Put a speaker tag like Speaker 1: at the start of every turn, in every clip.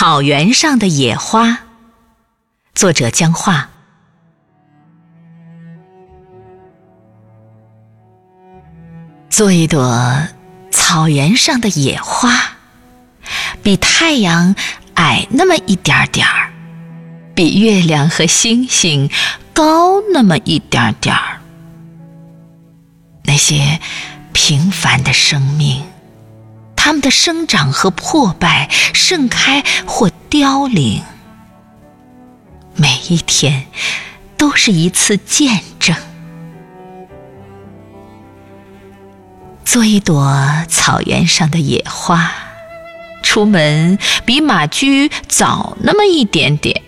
Speaker 1: 草原上的野花，作者江画。做一朵草原上的野花，比太阳矮那么一点点儿，比月亮和星星高那么一点点儿。那些平凡的生命。它们的生长和破败，盛开或凋零，每一天都是一次见证。做一朵草原上的野花，出门比马驹早那么一点点，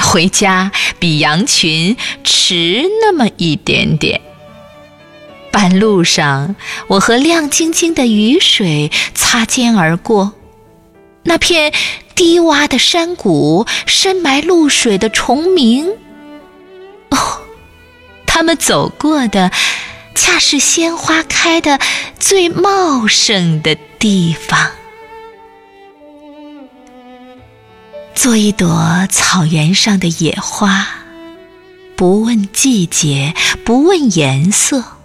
Speaker 1: 回家比羊群迟那么一点点。半路上，我和亮晶晶的雨水擦肩而过，那片低洼的山谷，深埋露水的虫鸣。哦，他们走过的，恰是鲜花开的最茂盛的地方。做一朵草原上的野花，不问季节，不问颜色。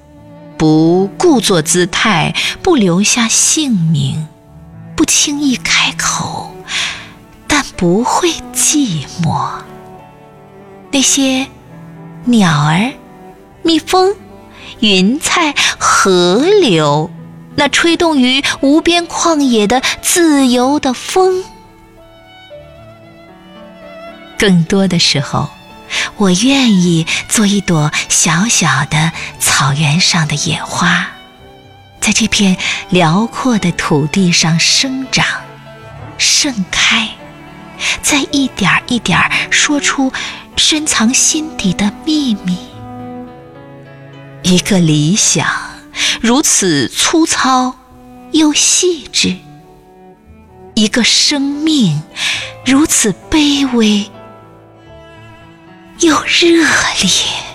Speaker 1: 不故作姿态，不留下姓名，不轻易开口，但不会寂寞。那些鸟儿、蜜蜂、云彩、河流，那吹动于无边旷野的自由的风，更多的时候。我愿意做一朵小小的草原上的野花，在这片辽阔的土地上生长、盛开，再一点一点说出深藏心底的秘密。一个理想如此粗糙又细致，一个生命如此卑微。又热烈。